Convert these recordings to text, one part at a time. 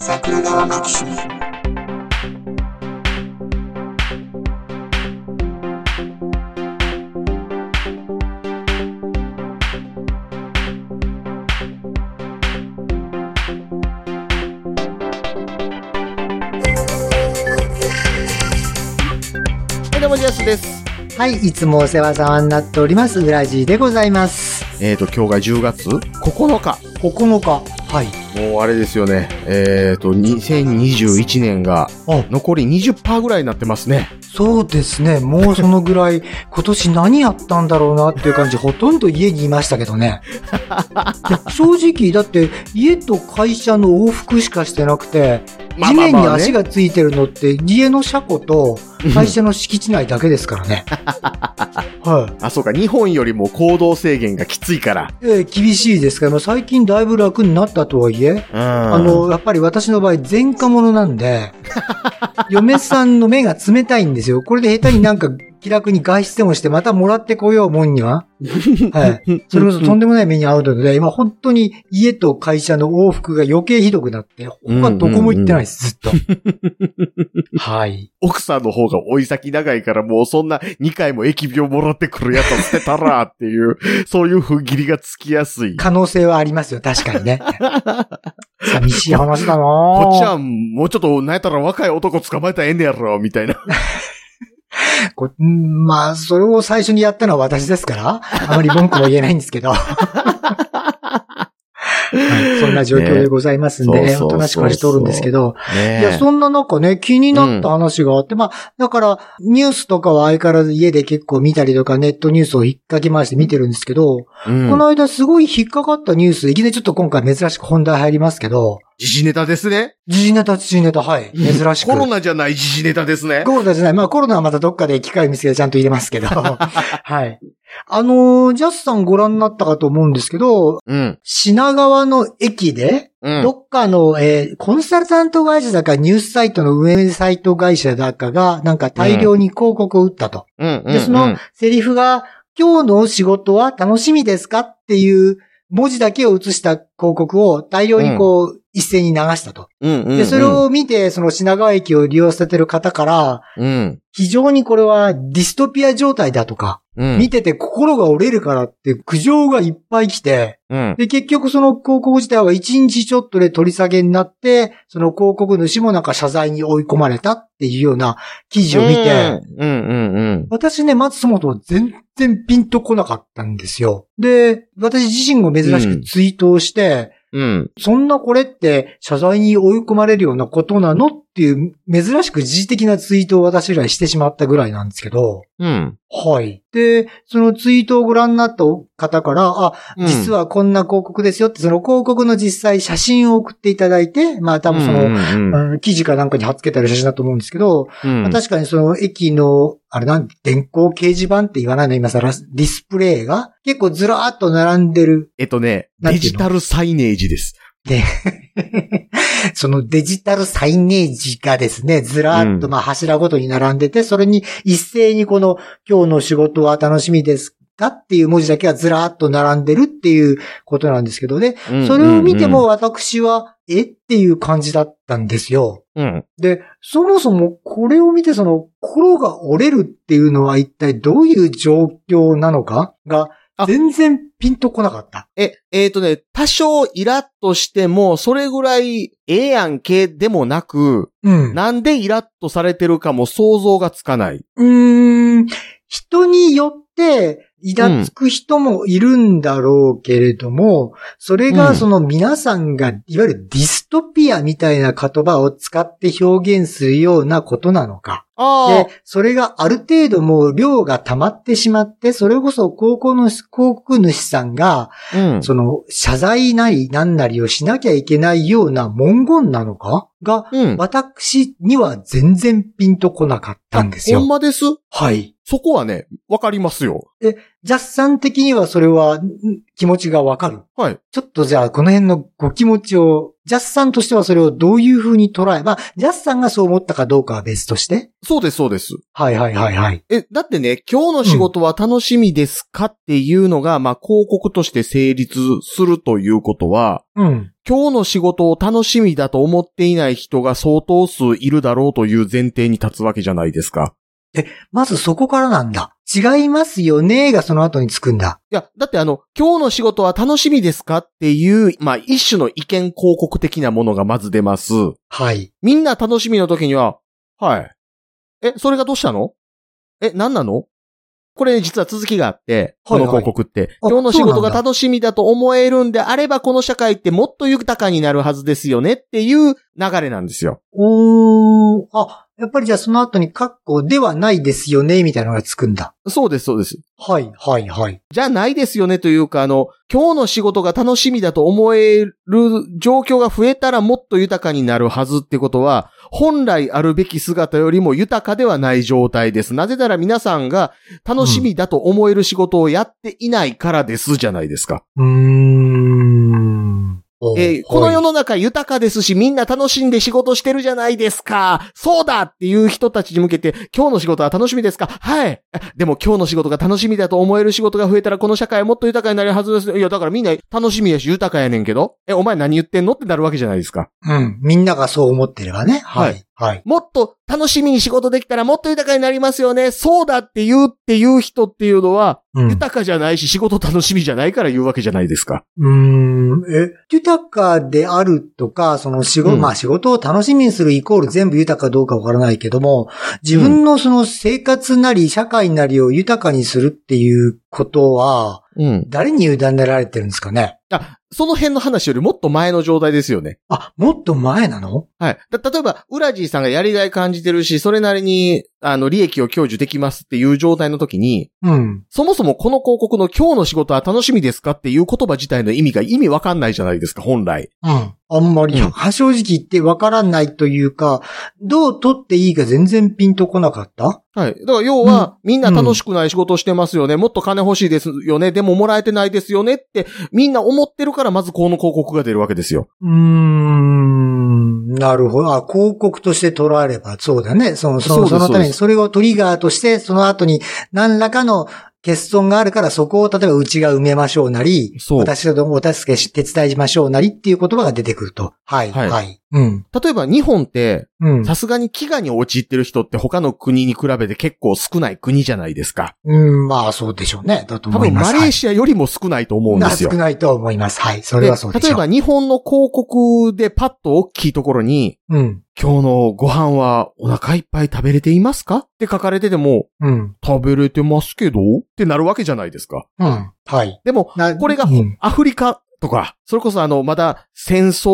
桜川マキシムはい、どうも、ジャスです。はい、いつもお世話様になっております、ウラジーでございます。えっ、と、今日が10月？9日。9日。はい。もうあれですよね。えっ、と、2021年があ、残り20%ぐらいになってますね。そうですね。もうそのぐらい、今年何やったんだろうなっていう感じ、ほとんど家にいましたけどね。正直、だって、家と会社の往復しかしてなくて、地面に足がついてるのって、家の車庫と会社の敷地内だけですからね。はい。あ、そうか、日本よりも行動制限がきついから。えー厳しいですけど、最近だいぶ楽になったとはいえ、うん。あの、やっぱり私の場合、前科者なんで、嫁さんの目が冷たいんですよ。これで下手になんか気楽に外出でもして、またもらってこようもんには？はい。それこそとんでもない目に遭うので、今本当に家と会社の往復が余計ひどくなって、他どこも行ってないです、ずっと。はい。奥さんの方が追い先長いから、もうそんな2回も疫病もらってくるやつを捨てたらっていう、そういう踏ん切りがつきやすい。可能性はありますよ、確かにね。寂しい話だなこっちはもうちょっと、なんやったら若い男捕まえたらええねやろ、みたいな。こうんまあ、それを最初にやったのは私ですから、あまり文句も言えないんですけど。はい、そんな状況でございますんで、ねおとなしくはしておるんですけど、ねいや、そんな中ね、気になった話があって、まあ、だから、ニュースとかは相変わらず家で結構見たりとか、ネットニュースを引っかき回して見てるんですけど、うん。この間すごい引っかかったニュース、いきなりちょっと今回珍しく本題入りますけど、時事ネタですね。時事ネタ、時事ネタ、はい、珍しく。コロナじゃない時事ネタですね。コロナじゃない。まあコロナはまたどっかで機会見つけてちゃんと入れますけど。はい。あのージャスさんご覧になったかと思うんですけど、うん。品川の駅で、うん。どっかの、えーコンサルタント会社だかニュースサイトの運営サイト会社だかが、なんか大量に広告を打ったと。うん。うん。で、そのセリフが、今日の仕事は楽しみですかっていう文字だけを写した広告を大量にこう、一斉に流したと。うん。うん。で、それを見て、その品川駅を利用されてる方から、うん。非常にこれはディストピア状態だとか、うん。見てて心が折れるからって苦情がいっぱい来て、うん。で、結局その広告自体は1日ちょっとで取り下げになって、その広告主もなんか謝罪に追い込まれたっていうような記事を見て、うん。うん。うん。私ね、松本全然ピンとこなかったんですよ。で、私自身も珍しくツイートをして、うん。そんなこれって謝罪に追い込まれるようなことなのっていう珍しく時事的なツイートを私らしてしまったぐらいなんですけど、うん。はい。で、そのツイートをご覧になった方から、あ、実はこんな広告ですよって、その広告の実際写真を送っていただいて、まあ多分その、うん。うん記事かなんかに貼っ付けてある写真だと思うんですけど、うん。まあ確かにその駅の、あれなん、電光掲示板って言わないの今更、ディスプレイが結構ずらーっと並んでる。えっとね、デジタルサイネージです。で、そのデジタルサイネージがですね、ずらーっとうんまあ柱ごとに並んでて、それに一斉にこの今日の仕事は楽しみですかっていう文字だけがずらーっと並んでるっていうことなんですけどね。それを見ても、私は、えっていう感じだったんですよ。うん。で、そもそもこれを見てその心が折れるっていうのは一体どういう状況なのかがあ全然ピンとこなかった。え、えっ、とね、多少イラッとしても、それぐらいええやんけでもなく、うん。なんでイラッとされてるかも想像がつかない。うーん、人によって、イラつく人もいるんだろうけれども、それうんがその皆さんが、いわゆるディストピアみたいな言葉を使って表現するようなことなのか。あで、それがある程度もう量が溜まってしまって、それこそ高校の広告主さんが、あ、うん。その謝罪なり何なりをしなきゃいけないような文言なのか？が、うん。私には全然ピンとこなかったんですよほん。まです？はい。そこはね、わかりますよ。ジャッサン的にはそれはん気持ちがわかる。はい。ちょっとじゃあこの辺のご気持ちを、ジャッサンとしてはそれをどういう風に捉え、まあ、ジャッサンがそう思ったかどうかは別として。そうです、そうです。はいはいはいはい。え、だってね、今日の仕事は楽しみですかっていうのが、まあ、広告として成立するということは、うん。今日の仕事を楽しみだと思っていない人が相当数いるだろうという前提に立つわけじゃないですか。まずそこからなんだ。違いますよねがその後につくんだ。いや、だってあの、今日の仕事は楽しみですかっていう、まあ、一種の意見広告的なものがまず出ます。はい。みんな楽しみの時には、はい。え、それがどうしたの？え、何なの？これ実は続きがあって、この広告って。あ今日の仕事が楽しみだと思えるんであれば、この社会ってもっと豊かになるはずですよねっていう流れなんですよ。おー、あ、やっぱりじゃあその後にカッコではないですよね、みたいなのがつくんだ。そうです、そうです。はい、はい、はい。じゃないですよねというか、あの、今日の仕事が楽しみだと思える状況が増えたらもっと豊かになるはずってことは、本来あるべき姿よりも豊かではない状態です。なぜなら皆さんが楽しみだと思える仕事をやっていないからですじゃないですか。うーん。おえーこの世の、の中豊かですし、みんな楽しんで仕事してるじゃないですか。そうだっていう人たちに向けて、今日の仕事は楽しみですか？はい。でも今日の仕事が楽しみだと思える仕事が増えたら、この社会はもっと豊かになるはずです。いや、だからみんな楽しみやし豊かやねんけど、え、お前何言ってんの？ってなるわけじゃないですか。うん。みんながそう思ってればね。ははいい、はい。もっと楽しみに仕事できたらもっと豊かになりますよね。そうだって言うっていう人っていうのは、うん。豊かじゃないし仕事楽しみじゃないから言うわけじゃないですか。うーん。え、豊かであるとか、その仕事、うんまあ仕事を楽しみにするイコール全部豊かどうかわからないけども、自分のその生活なり社会なりを豊かにするっていうことは、うん。誰に委ねられてるんですかね？あ、その辺の話よりもっと前の状態ですよね。あ、もっと前なの？はい。だ例えば、ウラジーさんがやりがい感じてるし、それなりに、あの、利益を享受できますっていう状態の時に、うん。そもそもこの広告の今日の仕事は楽しみですかっていう言葉自体の意味が意味わかんないじゃないですか、本来。うん。あんまり、うん正直言ってわからないというか、どう取っていいか全然ピンとこなかった？はい。だから要は、みんな楽しくない仕事してますよね。もっと金欲しいですよね。でももらえてないですよねって、みんな思ってるから、まずこの広告が出るわけですよ。うーん。なるほど。あ、広告として捉えれば、そうだね。その、その、そのために、それをトリガーとして、その後に何らかの欠損があるから、そこを例えばうちが埋めましょうなり、そう私とお助けし、手伝いましょうなりっていう言葉が出てくると。はい。ははいい。うん。例えば日本って、うん。さすがに飢餓に陥ってる人って他の国に比べて結構少ない国じゃないですか。うん、まあそうでしょうね。だと多分思います。マレーシアよりも少ないと思うんですよ少。ないと思います。はい。それはそうでしょう。例えば日本の広告でパッと大きいところに、うん。今日のご飯はお腹いっぱい食べれていますか？って書かれてても、うん。食べれてますけど？ってなるわけじゃないですか。うん。はい。でも、なこれがうんアフリカとか、それこそあの、まだ戦争、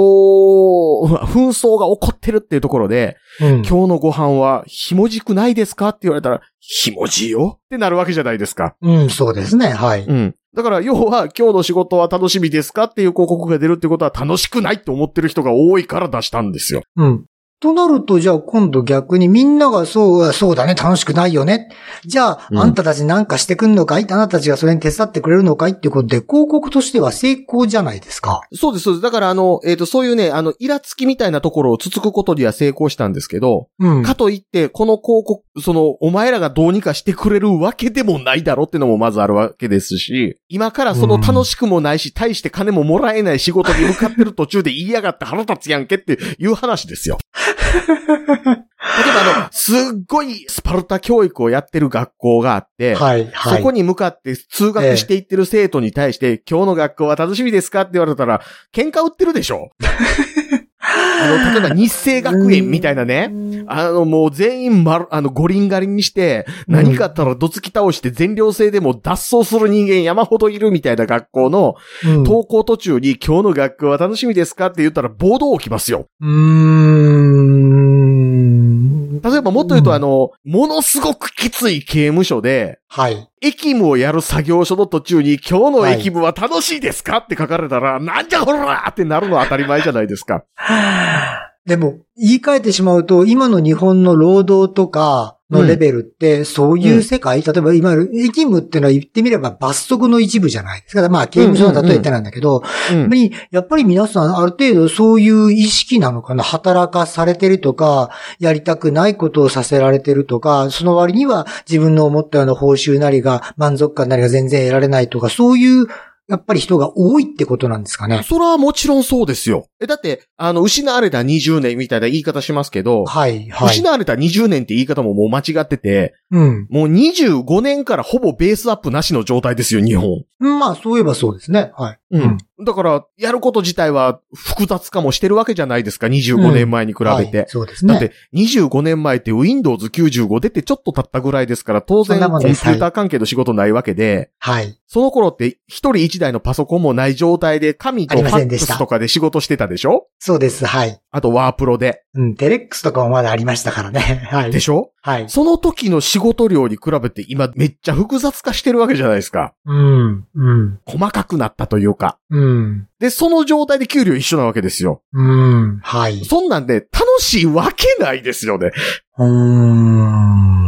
紛争が起こってるっていうところで、うん。今日のご飯はひもじくないですか？って言われたら、ひもじいよ？ってなるわけじゃないですか。うん、そうですね。はい。うん。だから、要は、今日の仕事は楽しみですか？っていう広告が出るってことは楽しくないって思ってる人が多いから出したんですよ。うん。となると、じゃあ今度逆にみんながそう、そうだね、楽しくないよね。じゃあ、うんあんたたちなんかしてくんのかい？あなたたちがそれに手伝ってくれるのかい？っていうことで、広告としては成功じゃないですか。そうです、そうです。だから、あの、えっ、と、そういうね、あの、イラつきみたいなところをつつくことには成功したんですけど、うん。かといって、この広告、その、お前らがどうにかしてくれるわけでもないだろってのもまずあるわけですし、今からその楽しくもないし、大して金ももらえない仕事に向かってる途中で言いやがって腹立つやんけっていう話ですよ。例えばあの、すっごいスパルタ教育をやってる学校があって、はい、はい。そこに向かって通学していってる生徒に対して、今日の学校は楽しみですかって言われたら、喧嘩売ってるでしょ あの、例えば日生学園みたいなね、あの、もう全員まる、あの、五輪狩りにして、うん何かあったらどつき倒して全寮制でも脱走する人間山ほどいるみたいな学校の登校途中に今日の学校は楽しみですかって言ったら暴動起きますよ。ーん。例えばもっと言うとうんあの、ものすごくきつい刑務所で、はい。駅務をやる作業所の途中に今日の駅務は楽しいですか？って書かれたら、なんじゃほらーってなるのは当たり前じゃないですか。でも、言い換えてしまうと、今の日本の労働とかのレベルって、そういう世界、例えば今、役務っていうのは言ってみれば罰則の一部じゃないですか。まあ、刑務所の例えてなんだけど、うん。にやっぱり皆さんある程度そういう意識なのかな働かされてるとか、やりたくないことをさせられてるとか、その割には自分の思ったような報酬なりが満足感なりが全然得られないとか、そういう、やっぱり人が多いってことなんですかね。それはもちろんそうですよ。え、だって、あの、失われた20年みたいな言い方しますけど、はい、はい。失われた20年って言い方ももう間違ってて、うん。もう25年からほぼベースアップなしの状態ですよ、日本。まあ、そういえばそうですね。はい。うん。だから、やること自体は複雑化もしてるわけじゃないですか、25年前に比べはいて。そうですね。だって、25年前って Windows 95出てちょっと経ったぐらいですから、当然コンピューター関係の仕事ないわけで、はい。その頃って一人一台のパソコンもない状態で、紙とファックスとかで仕事してたでしょ？そうです。はい。あとワープロで。うん。テレックスとかもまだありましたからね。はい。でしょ？はい。その時の仕事量に比べて今めっちゃ複雑化してるわけじゃないですか。うん。うん。細かくなったというか。うん。で、その状態で給料一緒なわけですよ。うん。はい。そんなんで楽しいわけないですよね。うーん。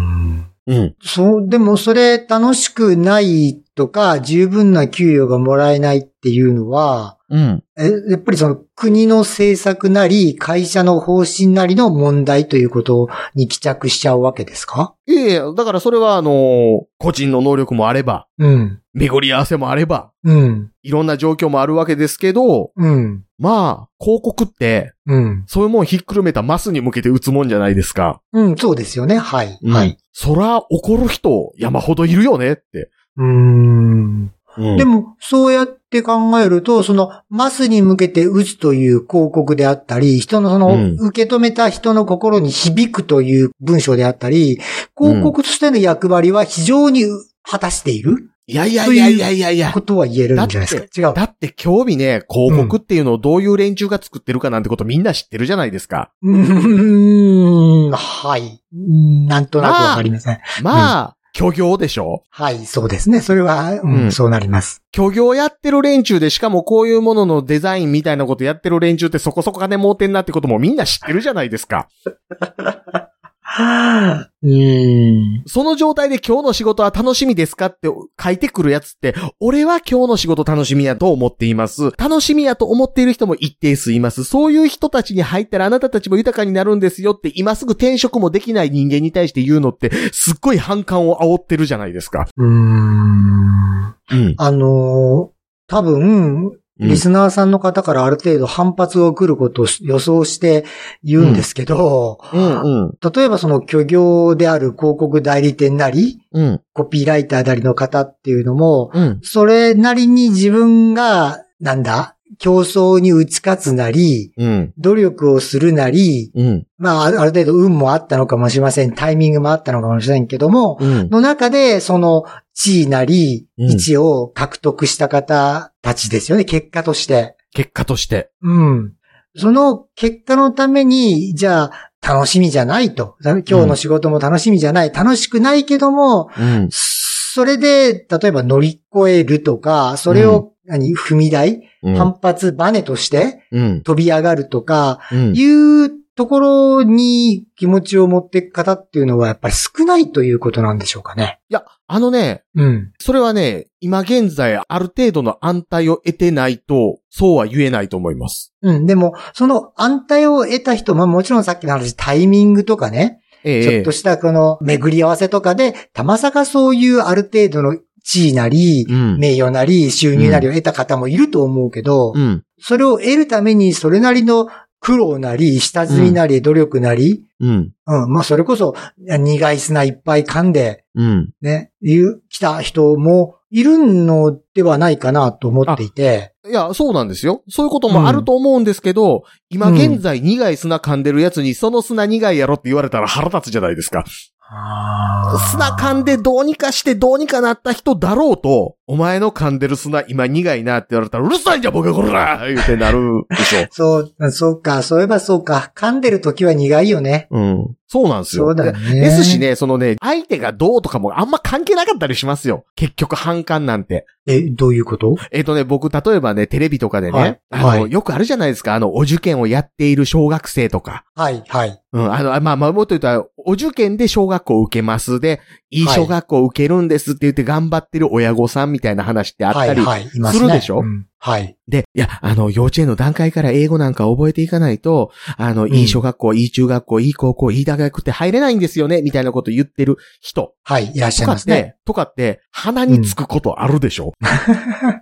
うん。そう、でもそれ楽しくないとか、十分な給与がもらえないっていうのは、うん。え、やっぱりその国の政策なり、会社の方針なりの問題ということに帰着しちゃうわけですか？いやいや、だからそれはあのー個人の能力もあれば、うん。巡り合わせもあれば、うん。いろんな状況もあるわけですけど、うん。まあ、広告って、うん。そういうもんひっくるめたマスに向けて打つもんじゃないですか。うん、そうですよね。はい。はい。。そら、怒る人山ほどいるよねって。うーん。うんでも、そうやって考えると、その、マスに向けて打つという広告であったり、人のその、うん受け止めた人の心に響くという文章であったり、広告としての役割は非常に果たしているいやいやいやいやいやいやこ。とは言えるんじゃないですか？違う。だって興味ね、広告っていうのをどういう連中が作ってるかなんてことみんな知ってるじゃないですか。うーん、はい。うんなんとなくわかりません。まあ、虚業でしょ？はい、そうですね。それは、うんうんそうなります。虚業やってる連中で、しかもこういうもののデザインみたいなことやってる連中ってそこそこ金儲てんなってこともみんな知ってるじゃないですか。うーん。その状態で今日の仕事は楽しみですかって書いてくるやつって、俺は今日の仕事楽しみやと思っています。楽しみやと思っている人も一定数います。そういう人たちに入ったらあなたたちも豊かになるんですよって今すぐ転職もできない人間に対して言うのって、すっごい反感を煽ってるじゃないですか。うーん。うん。あのー多分、リスナーさんの方からある程度反発が来ることを予想して言うんですけど、うんうん。例えばその虚業である広告代理店なり、うん。コピーライターなりの方っていうのも、うん。それなりに自分が、なんだ、競争に打ち勝つなり、うん。努力をするなり、うん。まあ、ある程度運もあったのかもしれません。タイミングもあったのかもしれんけども、うん。の中で、その地位なり、うん位置を獲得した方たちですよね、結果として。結果として。うん。その結果のために、じゃあ、楽しみじゃないと。今日の仕事も楽しみじゃない。楽しくないけども、うん。それで、例えば乗り越えるとか、それを、何、踏み台、うん。反発バネとして？うん。飛び上がるとか、うん。いうところに気持ちを持っていく方っていうのはやっぱり少ないということなんでしょうかね。いや、あのね、うん。それはね、今現在ある程度の安泰を得てないと、そうは言えないと思います。うん。でも、その安泰を得た人、まあもちろんさっきの話、タイミングとかね、ええちょっとしたこの巡り合わせとかで、たまさかそういうある程度の地位なり、うん。名誉なり、収入なりを得た方もいると思うけど、うん。それを得るためにそれなりの苦労なり、下積みなり、努力なり、うん。うん、まあそれこそ苦い砂いっぱい噛んで、うん。ね、いう、来た人もいるのではないかなと思っていて、いや、そうなんですよ。そういうこともあると思うんですけど、今現在苦い砂噛んでるやつに、その砂苦いやろって言われたら腹立つじゃないですか。砂噛んでどうにかしてどうにかなった人だろうと、お前の噛んでる砂今苦いなって言われたら、うるさいんじゃボケこら言うてなるでしょ。そう、そうか、そういえばそうか。噛んでる時は苦いよね。うん。そうなんですよ。そうだよね。でですし。ね、そのね、相手がどうとかもあんま関係なかったりしますよ。結局反感なんて。え、どういうこと？えっ、とね、僕、例えばね、テレビとかでね、はいあの、はいよくあるじゃないですか、あの、お受験をやっている小学生とか。はい、はい。うん、あの、あまあ、まあ、もっと言うと、お受験で小学校を受けます。で、いい小学校を受けるんですって言って頑張ってる親御さんみたいな話ってあったり。はい、はい。いまするでしょ？うんはい。で、いや、あの、幼稚園の段階から英語なんか覚えていかないと、あの、んいい小学校、いい中学校、いい高校、いい大学って入れないんですよね、みたいなこと言ってる人はい、いらっしゃいますね。とかって、鼻につくことあるでしょ、うん、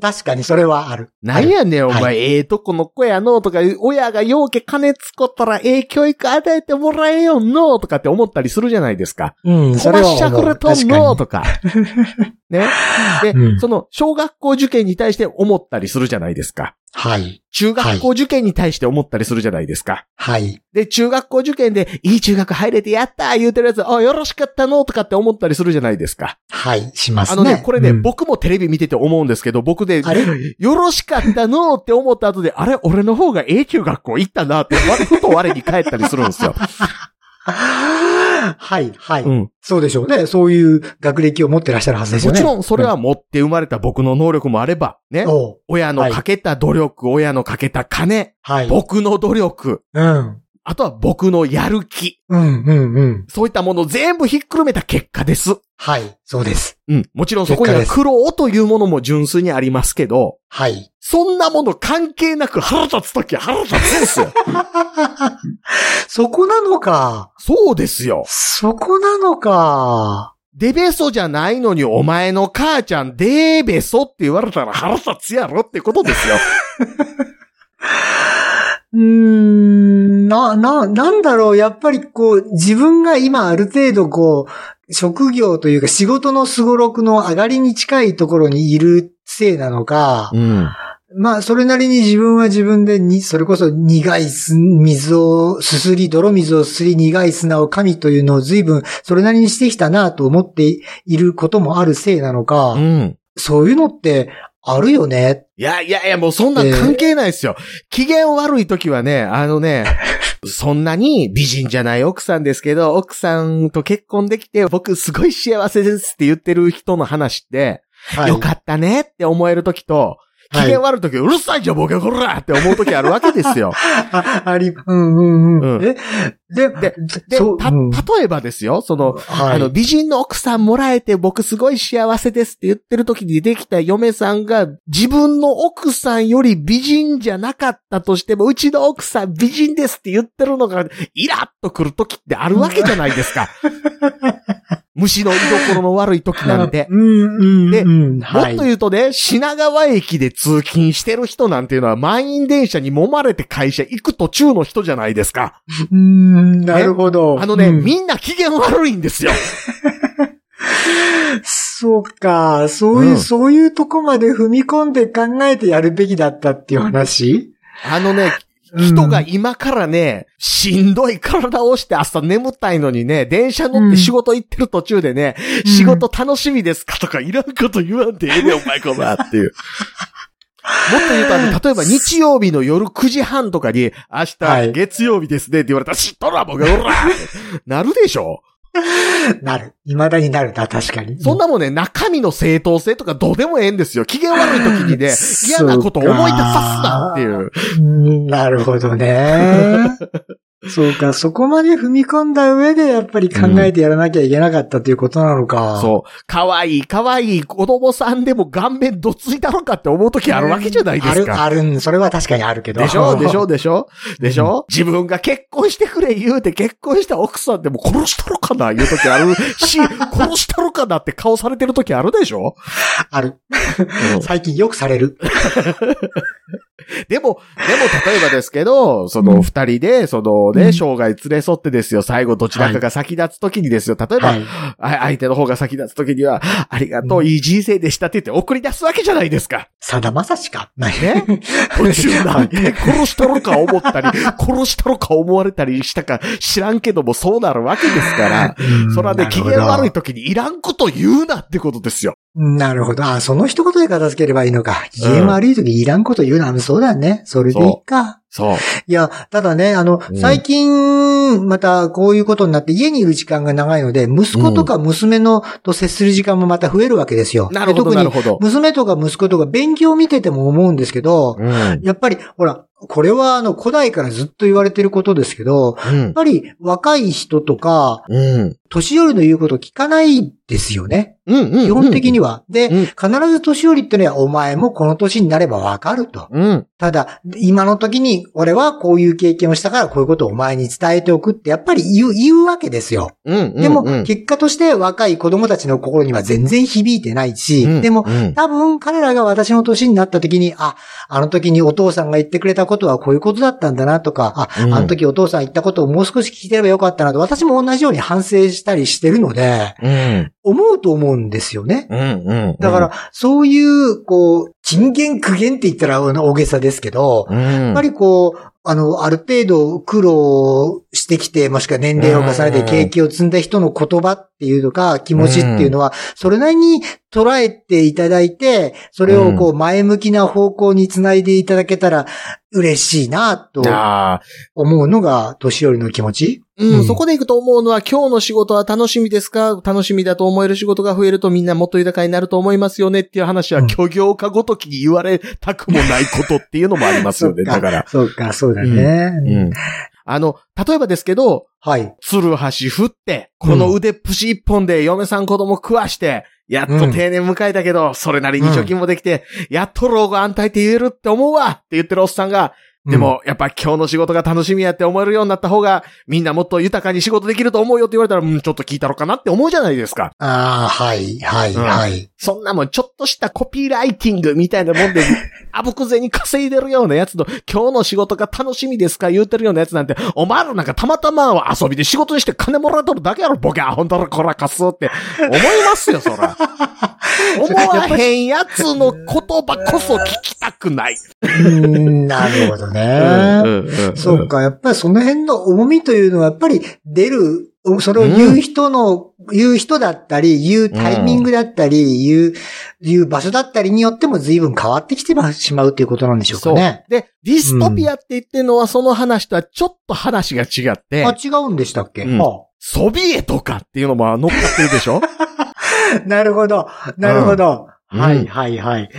確かにそれはある。なんやねん、おは前、ええとこの子やのとか、親がようけ金つこったら、ええ教育与えてもらえよんのとかって思ったりするじゃないですか。うん、それはしちゃくれとんのとか。ね。で、うんその、小学校受験に対して思ったりするじゃないですか。はい、中学校受験に対して思ったりするじゃないですか。はい。で、中学校受験で、いい中学入れてやったー言うてるやつ、あ、よろしかったのとかって思ったりするじゃないですか。はい、しますね。あのね、これね、うん僕もテレビ見てて思うんですけど、僕で、あれ？よろしかったのって思った後で、あれ？俺の方が A 中学校行ったなって、わふと我に返ったりするんですよ。はい、はい、うん。そうでしょうね。そういう学歴を持ってらっしゃるはずですよね。もちろん、それは持って生まれた僕の能力もあれば、ね親のかけた努力、親のかけた金、はい。僕の努力、うん。あとは僕のやる気、うん、うん、うん。そういったものを全部ひっくるめた結果です。はい、そうです。うん。もちろんそこには結苦労というものも純粋にありますけど、はい。そんなもの関係なく腹立つときは腹立つんですよ。そこなのか。そうですよ。そこなのか。デベソじゃないのにお前の母ちゃんデーベソって言われたら腹立つやろってことですよ。うーん、な、な、なんだろう、やっぱりこう、自分が今ある程度こう、職業というか仕事の凄録の上がりに近いところにいるせいなのか、うん。まあ、それなりに自分は自分でに、それこそ苦いす水をすすり、泥水をすすり苦い砂を神というのを随分それなりにしてきたなと思っていることもあるせいなのか、うん。そういうのってあるよね。いやいやいや、もうそんなん関係ないですよ。機嫌悪い時はね、あのね、そんなに美人じゃない奥さんですけど、奥さんと結婚できて、僕すごい幸せですって言ってる人の話って、はい。よかったねって思える時と、機嫌悪い時、うるさいじゃんボケこらって思う時あるわけですよ。あ、あり、うんうんうん。うんえ、で、で、で、た、例えばですよ、その、はいあの、美人の奥さんもらえて僕すごい幸せですって言ってる時にできた嫁さんが自分の奥さんより美人じゃなかったとしても、うちの奥さん美人ですって言ってるのがイラッとくる時ってあるわけじゃないですか。虫の居所の悪い時なんて。うんうんでうん。もっはいと言うとね、品川駅で通勤してる人なんていうのは満員電車に揉まれて会社行く途中の人じゃないですか。うん、なるほど。あのね、うんみんな機嫌悪いんですよ。そうか、そういう、うんそういうとこまで踏み込んで考えてやるべきだったっていう話？あのね、人が今からね、しんどい体をして朝眠たいのにね、電車乗って仕事行ってる途中でね、うん仕事楽しみですかとかいらんこと言わんでええねん、お前こらっていう。もっと言うとあの、例えば日曜日の夜9時半とかに、明はい日月曜日ですねって言われたら、知っとらボケおらなるでしょ なる。未だになるな、確かに。そんなもんね、中身の正当性とかどうでもええんですよ。機嫌悪い時にね、嫌なこと思い出さすなっていう。うんなるほどね。そうか、そこまで踏み込んだ上でやっぱり考えてやらなきゃいけなかったということなのか。そう。可愛い可愛い子供さんでも顔面どついたのかって思う時あるわけじゃないですある、か。あるん、それは確かにあるけど。でしょ？でしょ？でしょ？でしょ？自分が結婚してくれ言うて結婚した奥さんでも殺したのかな言う時あるし、殺したのかなって顔されてる時あるでしょ、ある。うん最近よくされる。でも、でも例えばですけど、その二人で、そのね、うん生涯連れ添ってですよ、最後どちらかが先立つ時にですよ、例えば、はい。あ相手の方が先立つ時には、ありがとう、うんいい人生でしたって言って送り出すわけじゃないですか。さだまさしか。ね。ね 途中なんで殺したのか思ったり、殺したのか思われたりしたか知らんけどもそうなるわけですから、それはね、機嫌悪い時にいらんこと言うなってことですよ。なるほど。あ、その一言で片付ければいいのか。機嫌悪い時いらんこと言うな。そそうだね。それでいいか。そう。いや、ただね、あの、うん最近、またこういうことになって家にいる時間が長いので、息子とか娘のと接する時間もまた増えるわけですよ。なるほど、で特になるほど。娘とか息子とか勉強を見てても思うんですけど、うん。やっぱり、ほら、これはあの古代からずっと言われてることですけど、やっぱり若い人とか、うん。年寄りの言うこと聞かないですよね。うん。うん。基本的には。で、うん必ず年寄りってのは、お前もこの年になればわかると。うん。ただ、今の時に、俺はこういう経験をしたから、こういうことをお前に伝えておくって、やっぱり言う、言うわけですよ。うん。でも、うん結果として若い子供たちの心には全然響いてないし、うんでも、うん多分彼らが私の年になった時に、あ、あの時にお父さんが言ってくれたことはこういうことだったんだなとか、あ、うんあの時お父さん言ったことをもう少し聞いてればよかったなと、私も同じように反省したりしてるので、うん。思うと思うんですよね。うん。うん。だから、そういう、こう、金言苦言って言ったら大げさですけど、うん、やっぱりこう、あの、ある程度苦労してきて、もしくは年齢を重ねて経験を積んだ人の言葉っていうのか、気持ちっていうのは、それなりに捉えていただいて、それをこう前向きな方向につないでいただけたら嬉しいなと思うのが年寄りの気持ち？うん、うん。そこで行くと思うのは、今日の仕事は楽しみですか？楽しみだと思える仕事が増えるとみんなもっと豊かになると思いますよねっていう話は、うん。虚業家ごときに言われたくもないことっていうのもありますよね。だから。そうか、そうだね。うん。あの、例えばですけど、はい。ツルハシ振って、この腕っぷし一本で嫁さん子供食わして、やっと定年迎えたけど、それなりに貯金もできて、やっと老後安泰って言えるって思うわって言ってるおっさんが、でも、やっぱ今日の仕事が楽しみやって思えるようになった方が、みんなもっと豊かに仕事できると思うよって言われたら、うん、ちょっと聞いたろかなって思うじゃないですか。ああ、はい、はい、うんはい。そんなもん、ちょっとしたコピーライティングみたいなもんで、あぶくぜに稼いでるようなやつと、今日の仕事が楽しみですか？言うてるようなやつなんて、お前らなんかたまたま遊びで仕事にして金もらっとるだけやろ、ボケアホンダラこらかすって、思いますよ、そら。思わへんやつの言葉こそ聞きたくない。なるほどね。うんそう。か、やっぱりその辺の重みというのは、やっぱり出る、それを言う人の、言う人だったり、言うタイミングだったり、言う、言う場所だったりによっても随分変わってきてしまうということなんでしょうか。ね。で、ディストピアって言ってるのは、その話とはちょっと話が違って、あ、違うんでしたっけ、うんはソビエトかっていうのも乗っかってるでしょ？あ なるほど。なるほど。うんはい、はい、はい。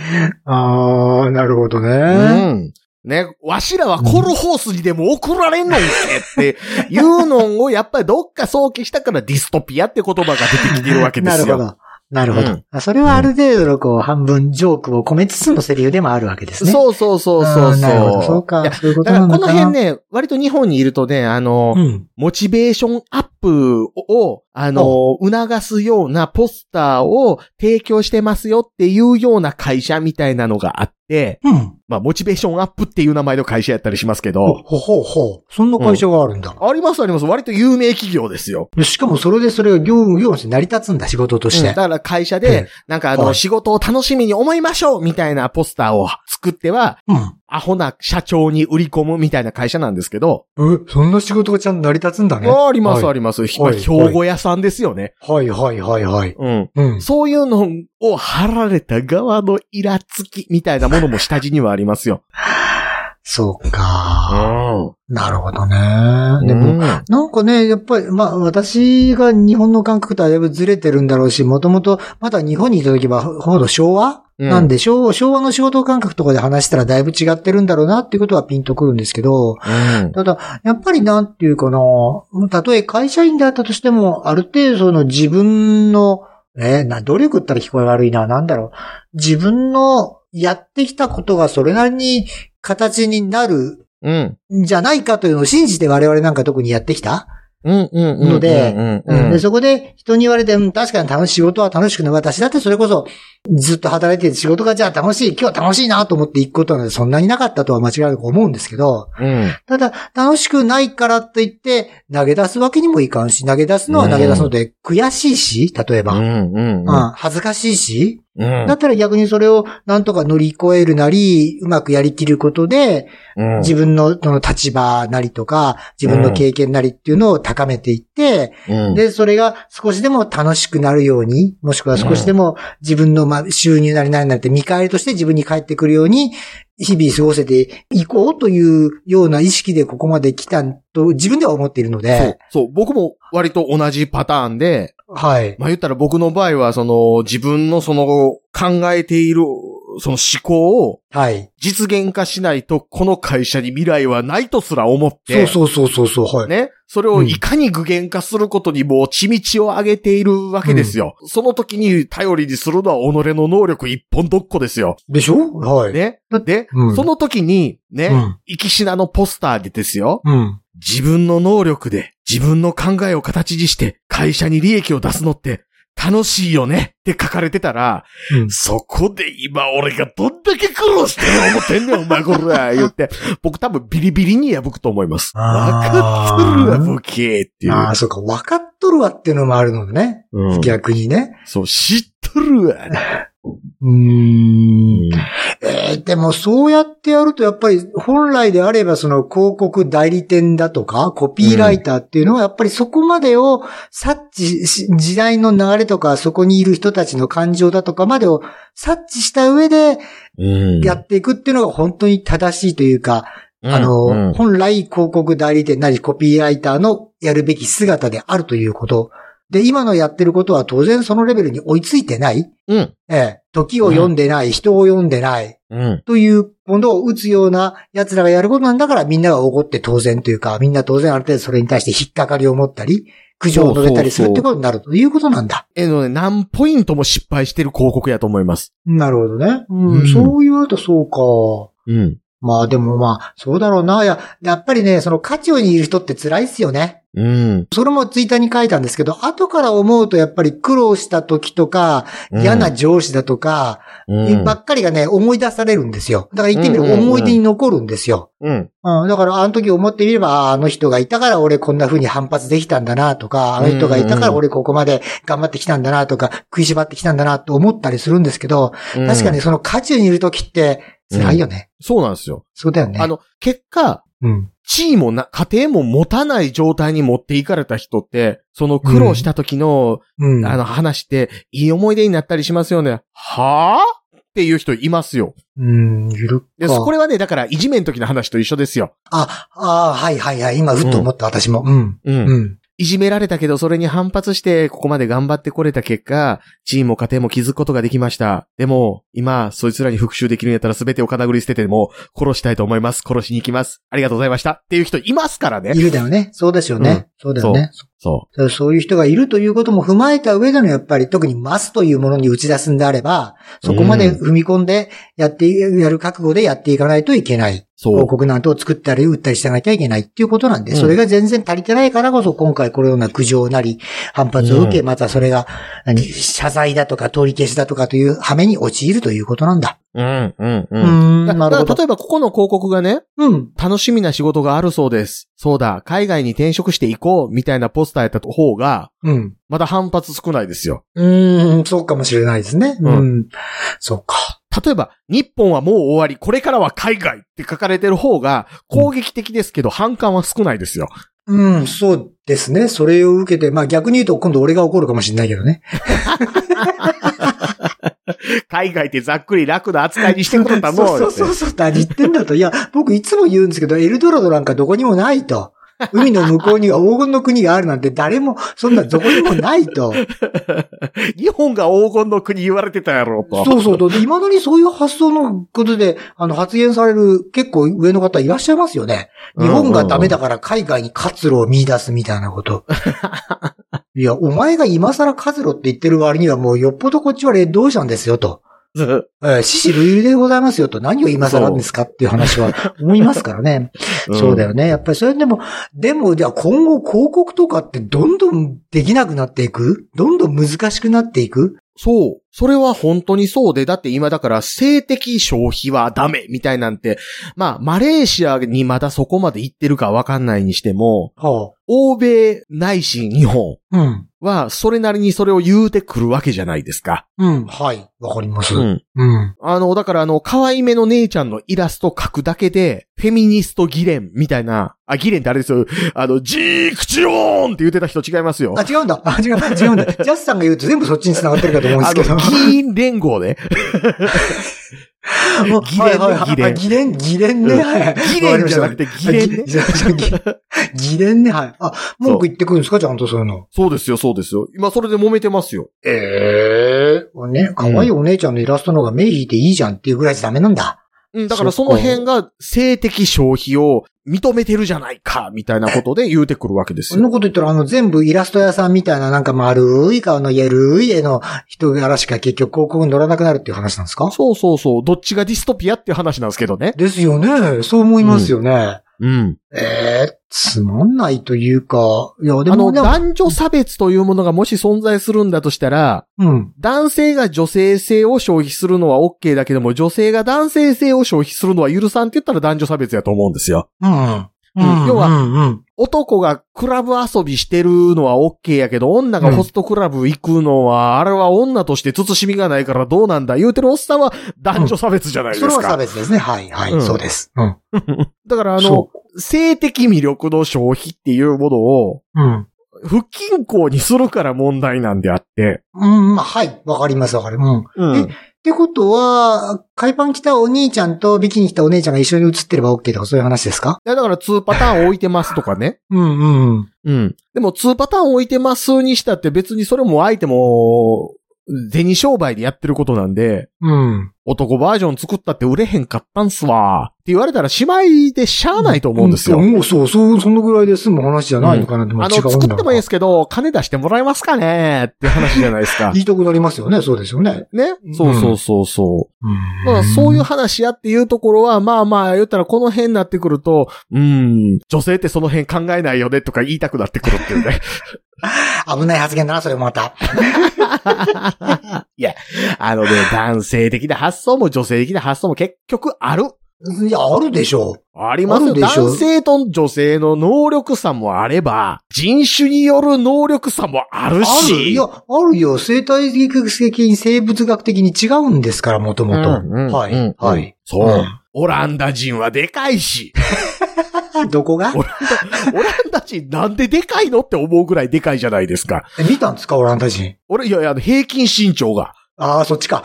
ああ、なるほどうね。ん。ね、わしらはコルホースにでも送られんのんけっていうのをやっぱりどっか想起したからディストピアって言葉が出てきてるわけですよ。なるほど。なるほど。うんあそれはある程度のこう、半分ジョークを込めつつのセリフでもあるわけですね。そうそうそうそうそう。あーなるほど。そういか。やそういうこだからことなのかな。の辺ね、割と日本にいるとね、あの、うん。モチベーションアップを、あの、促すようなポスターを提供してますよっていうような会社みたいなのがあって、うん。まあ、モチベーションアップっていう名前の会社やったりしますけほど、ほほうほう。そんな会社があるんだ。ありますあります。割と有名企業ですよ。でしかもそれでそれが業務、業務として成り立つんだ、仕事として。うんだから会社えで、なんかあの、はい仕事を楽しみに思いましょうみたいなポスターを作っては、うん。アホな社長に売り込むみたいな会社なんですけど、え、そんな仕事がちゃんと成り立つんだね。ありますはいあります。はい兵庫屋さんですよね。はいはいはいはい。うん。うん。そういうのを貼られた側のイラつきみたいなものも下地にはありますよ。そうか。うなるほどね。でも、ん。なんかね、やっぱり、まあ、私が日本の感覚とはだいぶずれてるんだろうし、もともと、まだ日本にいた時は、ほど昭和、うんなんで、昭昭和の仕事感覚とかで話したらだいぶ違ってるんだろうなっていうことはピンとくるんですけど、うん。ただ、やっぱりなんていうかな、たとえ会社員であったとしても、ある程度その自分の、えーな、努力ったら聞こえ悪いな、なんだろう。自分のやってきたことがそれなりに形になるうん。んじゃないかというのを信じて我々なんか特にやってきた。うん。うん。うん。のでうん。うんで、そこで人に言われて、うん、確かに楽しい仕事は楽しくない。私だってそれこそずっと働いてて仕事がじゃあ楽しい、今日は楽しいなと思って行くことなんてそんなになかったとは間違いなく思うんですけど、うん。ただ楽しくないからといって投げ出すわけにもいかんし、投げ出すのは投げ出すので悔しいし、例えば。うん。うん。うん恥ずかしいし、うん。だったら逆にそれをなんとか乗り越えるなり、うまくやりきることで、うん。自分のその立場なりとか、自分の経験なりっていうのを高めていって、うん、で、それが少しでも楽しくなるように、もしくは少しでも自分のまあ収入なり何なりって見返りとして自分に返ってくるように日々過ごせていこうというような意識でここまで来たと自分では思っているのそう。で、、そう、僕も割と同じパターンで、はい。まあ言ったら僕の場合は、その、自分のその、考えている、その思考をはい。実現化しないと、この会社に未来はないとすら思って、そうそうそうそうそう、はい。ね。それをいかに具現化することにもう血道を上げているわけですよ。その時に頼りにするのは己の能力一本どっこですよ。でしょ？はい。ね。だで、うんその時に、ね、うん生き品のポスターでですよ。うん。自分の能力で自分の考えを形にして会社に利益を出すのって楽しいよねって書かれてたら、うんそこで今俺がどんだけ苦労してる思ってんねん、お前こら、言って。僕多分ビリビリに破くと思います。わかっとるわ、ボケーっていう。ああ、そうか、分かっとるわっていうのもあるのね。うん逆にね。そう、知っとるわ。うーん。えーでもそうやってやるとやっぱり本来であればその広告代理店だとかコピーライターっていうのはやっぱりそこまでを察知し、時代の流れとかそこにいる人たちの感情だとかまでを察知した上でうんやっていくっていうのが本当に正しいというか、あうの、ん本来広告代理店なりコピーライターのやるべき姿であるということ。で、今のやってることは当然そのレベルに追いついてない。うん。ええ、時を読んでない、人を読んでない。うん。というものを打つような奴らがやることなんだからみんなが怒って当然というか、みんな当然ある程度それに対して引っかかりを持ったり、苦情を述べたりするってことになるということなんだ。えのね、何ポイントも失敗してる広告やと思います。なるほどね。うんうんそう言われるとそうか。うん。まあでもまあ、そうだろうな。いや、やっぱりね、その渦中にいる人って辛いっすよね。うん。それもツイッターに書いたんですけど、後から思うとやっぱり苦労した時とか、嫌な上司だとか、うん。ばっかりがね、思い出されるんですよ。だから言ってみればうんうんうん思い出に残るんですよ。うん。うん、だからあの時思ってみれば、ああの人がいたから俺こんな風に反発できたんだなとか、あの人がいたから俺ここまで頑張ってきたんだなとか、食いしばってきたんだなと思ったりするんですけど、確かにその渦中にいる時って辛いよね。そうなんですよ。そうだよね。あの、結果、うん。地位もな、家庭も持たない状態に持っていかれた人って、その苦労した時の、うん。あの話って、いい思い出になったりしますよね。はぁ？っていう人いますよ。うん、いるで、か。これはね、だから、いじめの時の話と一緒ですよ。あ、ああ、はいはいはい。今、ふっと思った、私も。うん。うんうん。いじめられたけど、それに反発して、ここまで頑張ってこれた結果、チームも家庭も築くことができました。でも、今、そいつらに復讐できるんやったら全てを金繰り捨てても、殺したいと思います。殺しに行きます。ありがとうございました。っていう人いますからねい。るだよね。そうですよね。そうだよね。そそうそういう人がいるということも踏まえた上でのやっぱり特にマスというものに打ち出すんであれば、そこまで踏み込んでやって、やる覚悟でやっていかないといけない。う。そう広。告なんかを作ったり打ったりしてなきゃいけないっていうことなんで、うんそれが全然足りてないからこそ今回このような苦情なり反発を受け、うまたそれが、何、謝罪だとか取り消しだとかという羽目に陥るということなんだ。うん、うん、ううん。ん、だなるほど。だから例えば、ここの広告がね、うん。楽しみな仕事があるそうです。そうだ、海外に転職していこう、みたいなポスターやった方が、うん。まだ反発少ないですよ。うーん、そうかもしれないですね。ううんん。そうか。例えば、日本はもう終わり、これからは海外って書かれてる方が、攻撃的ですけど、反感は少ないですよ。うん、そうですね。それを受けて、まあ逆に言うと今度俺が怒るかもしれないけどね。海外ってざっくり楽な扱いにしてくれたもん。そうそうそうそう。何言ってんだと。いや、僕いつも言うんですけど、エルドラドなんかどこにもないと。海の向こうには黄金の国があるなんて誰も、そんなどこにもないと。日本が黄金の国言われてたやろ、と。そうそう。で、未だにそういう発想のことで、あの、発言される結構上の方いらっしゃいますよね。日本がダメだから海外に活路を見出すみたいなこと。いや、お前が今更活路って言ってる割にはもうよっぽどこっちはレッドオーシャンですよと。えー、死死類類でございますよと。何を今更なんですかっていう話は思いますからね。そうだよ。よね。やっぱりそれでも、でも、じゃあ今後広告とかってどんどんできなくなっていく？どんどん難しくなっていく？そう。それは本当にそうで、だって今だから性的消費はダメみたいなんて、まあ、マレーシアにまだそこまで行ってるかわかんないにしても、は欧米ないし日本。はそれなりにそれを言うてくるわけじゃないですか。うん。はい。わかります。ううん。ん。あの、だからあの、可愛めの姉ちゃんのイラスト描くだけで、フェミニスト議連みたいな、あ、議連ってあれですよ、あの、ジークチローンって言ってた人違いますよ。あ、違うんだ。あ、違う、違うんだ。ジャスさんが言うと全部そっちに繋がってるかと思うんですけど。議員連合ね。議連ね議連議連、議連ね。はい議連じゃなくて議連ね。ね。議連ね、はい。あ、文句言ってくるんですかちゃんとそういうの。そうですよ、そうですよ。今それで揉めてますよ。ええね、可愛いお姉ちゃんのイラストの方が目引いていいじゃんっていうぐらいじゃダメなんだ。うん、だからその辺が性的消費を認めてるじゃないか、みたいなことで言うてくるわけですよ。そんなこと言ったら、あの、全部イラスト屋さんみたいななんか丸い顔のゆるい絵の人柄しか結局広告に乗らなくなるっていう話なんですか？そうそうそう。どっちがディストピアっていう話なんですけどね。ですよね。そう思いますよね。うん。ええつまんないというか、いや、であの、も、でも男女差別というものがもし存在するんだとしたら、うん。男性が女性性を消費するのは OK だけども、女性が男性性を消費するのは許さんって言ったら男女差別やと思うんですよ。うん。うん要はうんうん。男がクラブ遊びしてるのは OK やけど、女がホストクラブ行くのは、あれは女として慎みがないからどうなんだ言うてるおっさんは男女差別じゃないですそれは差か。別ですね。はい、はい、うんそうです。うん。だからあのそ、性的魅力の消費っていうものを、うん。不均衡にするから問題なんであって。うん、まあ、はい。わかります、わかります。うん。うん。ってことは、海パン着たお兄ちゃんとビキニ着たお姉ちゃんが一緒に写ってれば OK とかそういう話ですか？いやだから2パターン置いてますとかね。うんうんうん。うん。でも2パターン置いてますにしたって別にそれも相手も、銭商売でやってることなんで、うん。男バージョン作ったって売れへんかったんすわ。って言われたらしまいでしゃあないと思うんですよ。もうそう、そう、そのぐらいで済む話じゃないのかなって、もうあの、作ってもいいですけど、金出してもらえますかね？って話じゃないですか。言いたくなりますよね、そうですよね。ね？そうそうそうそう。うんだからそういう話やっていうところは、まあまあ言ったらこの辺になってくると、うーん、女性ってその辺考えないよねとか言いたくなってくるっていうね。危ない発言だな、それまた。いや、あのね、男性的な発想も女性的な発想も結局ある。いや、あるでしょありますよ。男性と女性の能力差もあれば、人種による能力差もあるあし。る。いや、あるよ。生態的に生物学的に違うんですから、もともと。はい。うんはい。そう、うんオランダ人はでかいし。どこが？オランダ、オランダ人なんででかいのって思うぐらいでかいじゃないですか。え見たんですか？オランダ人。俺、いやいや、平均身長が。ああ、そっちか。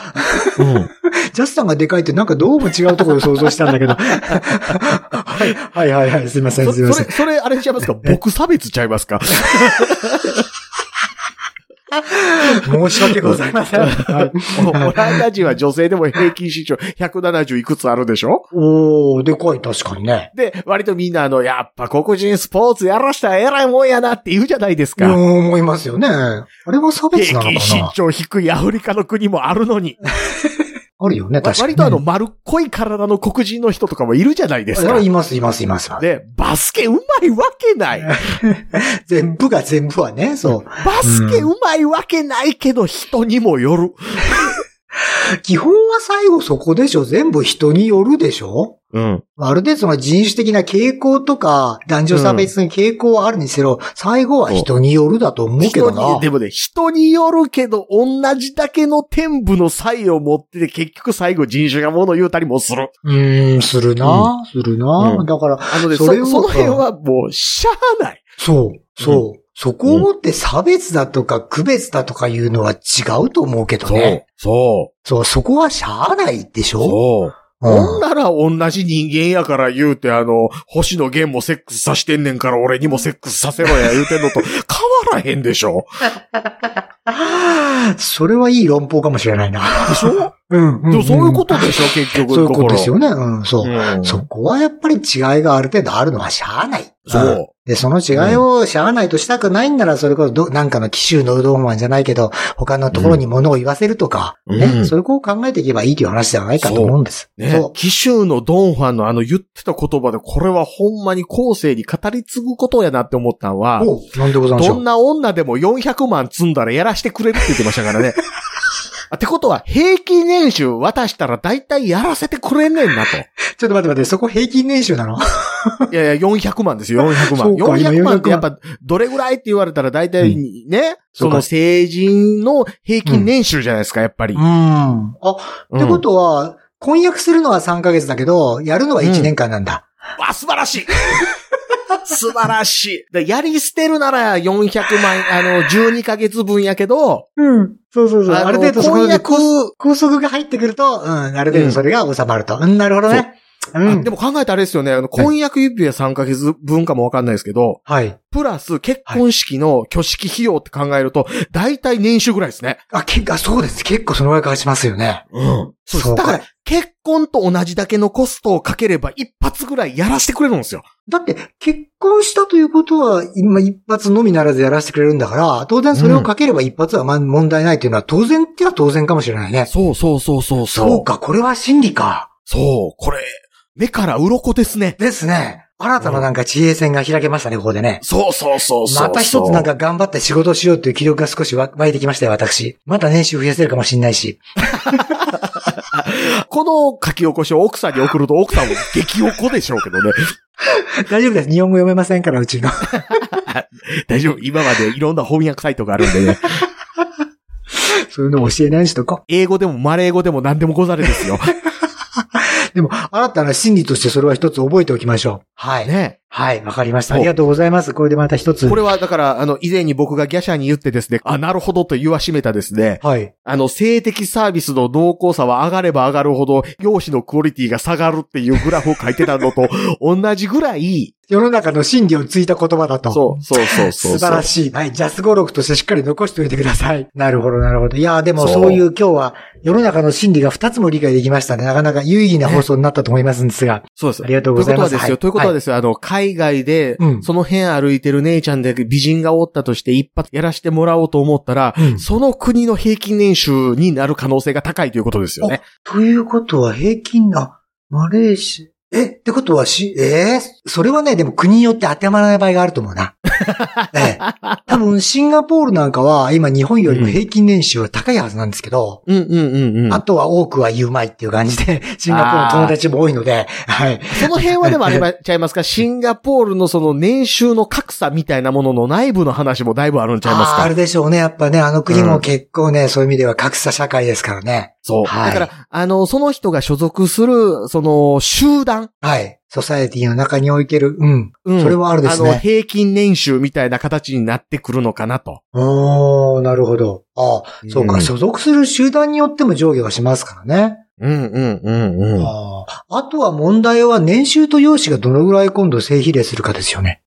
うん。ジャスさんがでかいってなんかどうも違うところで想像したんだけど。はい、はい、はい、はい。すいません、そすいませんそれ、。それ、あれちゃいますか？僕差別ちゃいますか？申し訳ございません。はい、オランダ人は女性でも平均身長170いくつあるでしょ？おー、でかい、確かにね。で、割とみんなあの、やっぱ黒人スポーツやらしたら偉いもんやなって言うじゃないですうん、か。思いますよね。あれは差別なの平均身かな長低いアフリカの国もあるのに。あるよね、確かに。割とあの、丸っこい体の黒人の人とかもいるじゃないですかあ。います、います、います。で、バスケうまいわけない。全部が全部はね、そう。バスケうまいわけないけど人にもよる。基本は最後そこでしょ全部人によるでしょうん。ある程度その人種的な傾向とか、男女差別の傾向はあるにせよ、最後は人によるだと思うけ人どなに、。でもね、人によるけど、同じだけの天部の才を持ってて、結局最後人種が物言うたりもする。うーん、するな、するな、うんだから、あのね、そその辺はもう、しゃあない。そう、そう。そこをもって差別だとか区別だとかいうのは違うと思うけどそうね。。そそう、そこはしゃあないでしう。ょ？そう。うんほんなら同じ人間やから言うて、あの、星野源もセックスさしてんねんから俺にもセックスさせろや言うてんのと変わらへんでしょそれはいい論法かもしれないな。でしょ？うん、うん。でもそういうことでしょ？結局そういうことですよね。ね。うん、そう。うんそこはやっぱり違いがある程度あるのはしゃあない。そううんで、その違いをしゃあないとしたくないんなら、それこそど、なんかの奇襲のうどんマンじゃないけど、他のところに物を言わせるとか、うんね、うんそれこう考えていけばいいという話じゃないかと思うんです。ねそ、紀州のドンファンのあの言ってた言葉で、これはほんまに後世に語り継ぐことやなって思ったのはなんでございましょう。どんな女でも400万積んだらやらしてくれるって言ってましたからね。あってことは、平均年収渡したら大体やらせてくれんねんなと。ちょっと待って待って、そこ平均年収なの？いやいや、400万ですよ、400万。そうか今400万っ400てやっぱ、どれぐらいって言われたら大体ね、そかそうの成人の平均年収じゃないですか、やっぱり。うん。あ、ってことは、婚約するのは3ヶ月だけど、やるのは1年間なんだ。わ、素晴らしい 素晴らしい。でやり捨てるなら400万、あの、12ヶ月分やけど、うん。そうそうそう。ある程度そこで婚約高高速が入ってくると、うん、ある程度それが収まると。うん、なるほどね。うんあで。も考えたらあれですよね、あの、婚約指輪3ヶ月分かもわかんないですけど、はい。プラス結婚式の挙式費用って考えると、だいたい年収ぐらいですね。あ、けあそうです。結構そのぐらいかかしますよね。うん。そうです。だから、結婚と同じだけのコストをかければ一発ぐらいやらせてくれるんですよ。だって、結婚したということは、今一発のみならずやらせてくれるんだから、当然それをかければ一発はまあ問題ないというのは当然っては当然かもしれないね。そうそうそうそうそう。そうか、これは真理か。そう、これ、目から鱗ですね。ですね。新たななんか地平線が開けましたね、ここでね。そうそうそうそう。また一つなんか頑張って仕事をしようという気力が少しわ湧いてきましたよ、私。また年収増やせるかもしれないし。この書き起こしを奥さんに送ると奥さんも激おこでしょうけどね。大丈夫です。日本語読めませんから、うちの。大丈夫。今までいろんな翻訳サイトがあるんでね。そういうの教えないしとか。英語でもマレー語でも何でもござれですよ。でも、新たな心理としてそれは一つ覚えておきましょう。はい。ね。はい、わかりました。ありがとうございます。これでまた一つ。これはだから、あの、以前に僕がギャシャに言ってですね、あ、なるほどと言わしめたですね、はい。あの、性的サービスの濃厚さは上がれば上がるほど、容姿のクオリティが下がるっていうグラフを書いてたのと、同じぐらい、世の中の真理をついた言葉だと。そう、そうそうそう。素晴らしい。はい。ジャス語録としてしっかり残しておいてください。なるほど、なるほど。いやー、でもそういう今日は世の中の真理が二つも理解できましたね。なかなか有意義な放送になったと思いますんですが。そうです。ありがとうございますということはですよ。はいということはですよ。あの、海外で、うんその辺歩いてる姉ちゃんで美人がおったとして一発やらしてもらおうと思ったら、うんその国の平均年収になる可能性が高いということですよね。ということは平均な、マレーシア、え、ってことはし、えー？それはね、でも国によって当てはまらない場合があると思うな。ええ。多分、シンガポールなんかは、今日本よりも平均年収は高いはずなんですけど、うんうんうんうん。あとは多くは言うまいっていう感じで、シンガポールの友達も多いので、はい。その辺はでもありまちゃいますか？シンガポールのその年収の格差みたいなものの内部の話もだいぶあるんちゃいますか？あるでしょうね。やっぱね、あの国も結構ね、そういう意味では格差社会ですからね。そう。はいだから、あの、その人が所属する、その、集団。はい。ソサエティの中においてる、うん。うんそれはあるですねあの、平均年収みたいな形になってくるのかなと。おー、なるほど。ああ、そうか、うん所属する集団によっても上下はしますからね。うんうんうんうん。あああとは問題は年収と容姿がどのぐらい今度正比例するかですよね。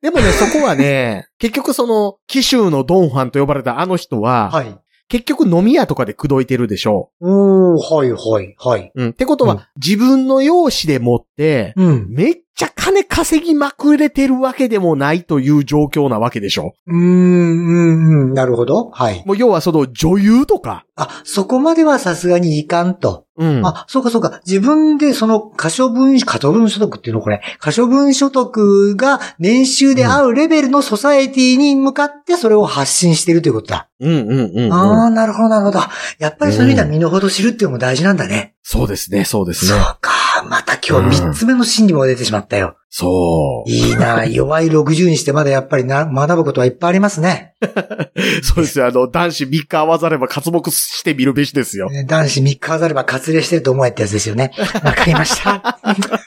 でもね、そこはね、結局その、紀州のドンファンと呼ばれたあの人は、はい。結局飲み屋とかで口説いてるでしょおー、はい、はい、はい。う。うん。ってことは、うん自分の容姿でもって、うん。めっちゃ金稼ぎまくれてるわけでもないという状況なわけでしょうーん、うん、うん、なるほど。はい。もう要はその女優とか、あ、そこまではさすがにいかんと。うん。あ、そうかそうか。自分でその可処分、可処分所得っていうのこれ。可処分所得が年収で合うレベルのソサエティに向かってそれを発信しているということだ。うんうんうんうん。ああ、なるほど、なるほど。やっぱりそういう意味では身の程知るっていうのも大事なんだね。そうですね、そうですね。そうか。また今日三つ目の心理も出てしまったよ。そう。いいな 弱い60にしてまだやっぱりな、学ぶことはいっぱいありますね。そうですよ。あの、男子3日会わざれば刮目してみるべしですよ。ね男子3日飾れば割礼してると思えってやつですよね。わかりました。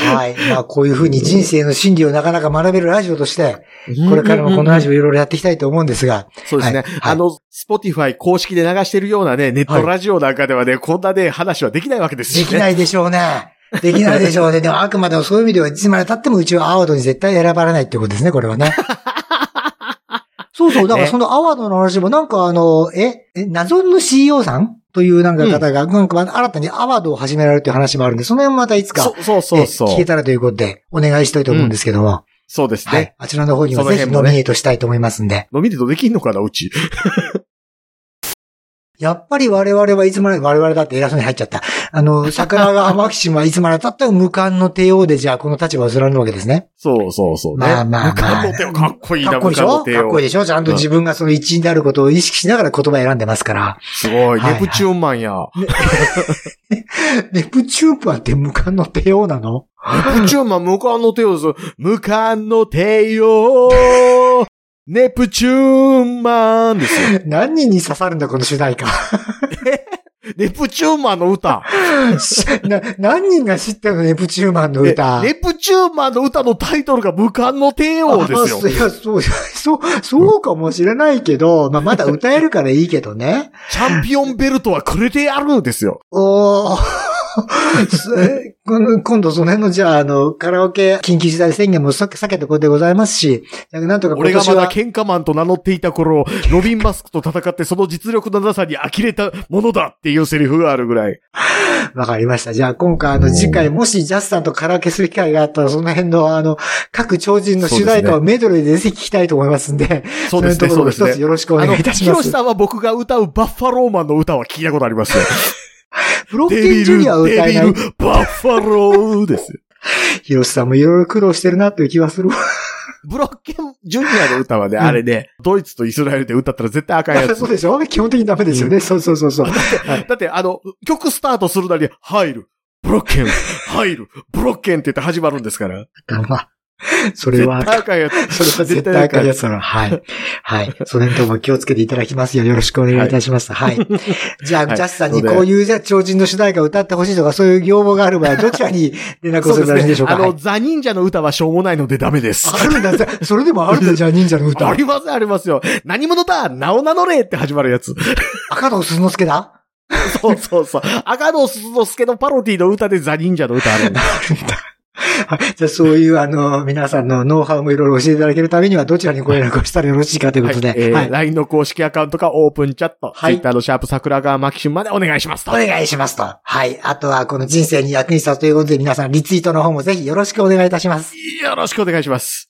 はい。まあ、こういうふうに人生の真理をなかなか学べるラジオとして、これからもこのラジオいろいろやっていきたいと思うんですが、そうですね。はいはいあの、 Spotify 公式で流してるようなね、ネットラジオなんかではね、こんなね、話はできないわけですよね。できないでしょうね。できないでしょうね。でもあくまでもそういう意味では、いつまで経ってもうちはアワードに絶対選ばれないってことですね、これはね。そうそう。だからそのアワードの話もなんかあの、え、え謎の CEO さんというなんか方が、なんか新たにアワードを始められるという話もあるんで、その辺もまたいつか、そうそうそう聞けたらということで、お願いしたいと思うんですけども、そうですね。はい。あちらの方にはぜひノミネートしたいと思いますんで。ノミネートできんのかな、うち。やっぱり我々はいつまで、我々だって偉そうに入っちゃった。あの、桜川マキシムはいつまでたっても無冠の帝王でじゃあこの立場を貫るわけですね。そうそうそうね。まあまあまあ無冠の手をかっこいいな、かっこいいでしょ？か。っこいいでしょ？ちゃんと自分がその一員であることを意識しながら言葉選んでますから。すごい、はいネプチューンマンや。ネプチュープはって無冠の帝王なの？ネプチューンマン無冠の手をです。無冠の手よネプチューンマンですよ。何人に刺さるんだこの主題歌。ネプチューンマンの歌。な、何人が知ってるのネプチューンマンの歌。えネプチューンマンの歌のタイトルが無冠の帝王ですよあ。いや、そう、そう、そうかもしれないけど、まあ、まだ歌えるからいいけどね。チャンピオンベルトはくれてやるんですよ。おー。え今今度その辺の、じゃあ、あの、カラオケ緊急事態宣言も避けたことでございますし、なんとか今俺がまだ喧嘩マンと名乗っていた頃、ロビン・マスクと戦ってその実力のなさに呆れたものだっていうセリフがあるぐらい。わかりました。じゃあ、今回、あの、次回、もしジャスさんとカラオケする機会があったら、その辺の、あの、各超人の主題歌をメドレーでぜひ聞きたいと思いますんで、そうですね、そうですね。よろしくお願いいたします。ヒロシさんは僕が歌うバッファローマンの歌は聞いたことありますよ。ブロッケンジュニアはル、歌えないデビル。、バッファローですよ。ヒロシさんもいろいろ苦労してるなという気はするわ。ブロッケンジュニアの歌はね、あれね、ドイツとイスラエルで歌ったら絶対赤いやつ そう。でしょ基本的にダメですよね。そうそうそうそう。はいだって、あの、曲スタートするなり、入る、ブロッケン、入る、ブロッケンって言って始まるんですから。まあ、それ絶は。それは絶対赤いやつだな。はい。はい。その辺とも気をつけていただきますようよろしくお願いいたします。はい。じゃあ、はいジャスさんにこういうじゃあ超人の主題歌を歌ってほしいとか、そういう要望がある場合、どちらに連絡をするらいいんでしょうか？あの、ザ・忍者の歌はしょうもないのでダメです。あるんだ、それでもあるんだ、じゃあ忍者の歌あ。りますありますよ。何者だ名を名乗れって始まるやつ。赤野鈴之助だ？そうそうそう。赤野鈴之助のパロディの歌でザ・忍者の歌あるんだ。あるんだ。は いじゃあ、そういう、あの、皆さんのノウハウもいろいろ教えていただけるためには、どちらにご連絡をしたらよろしいかということで。はいえーはい LINE の公式アカウントかオープンチャット、はい Twitter のシャープ桜川マキシムまでお願いしますと。お願いしますと。はい。あとは、この人生に役に立つということで、皆さん、リツイートの方もぜひよろしくお願いいたします。よろしくお願いします。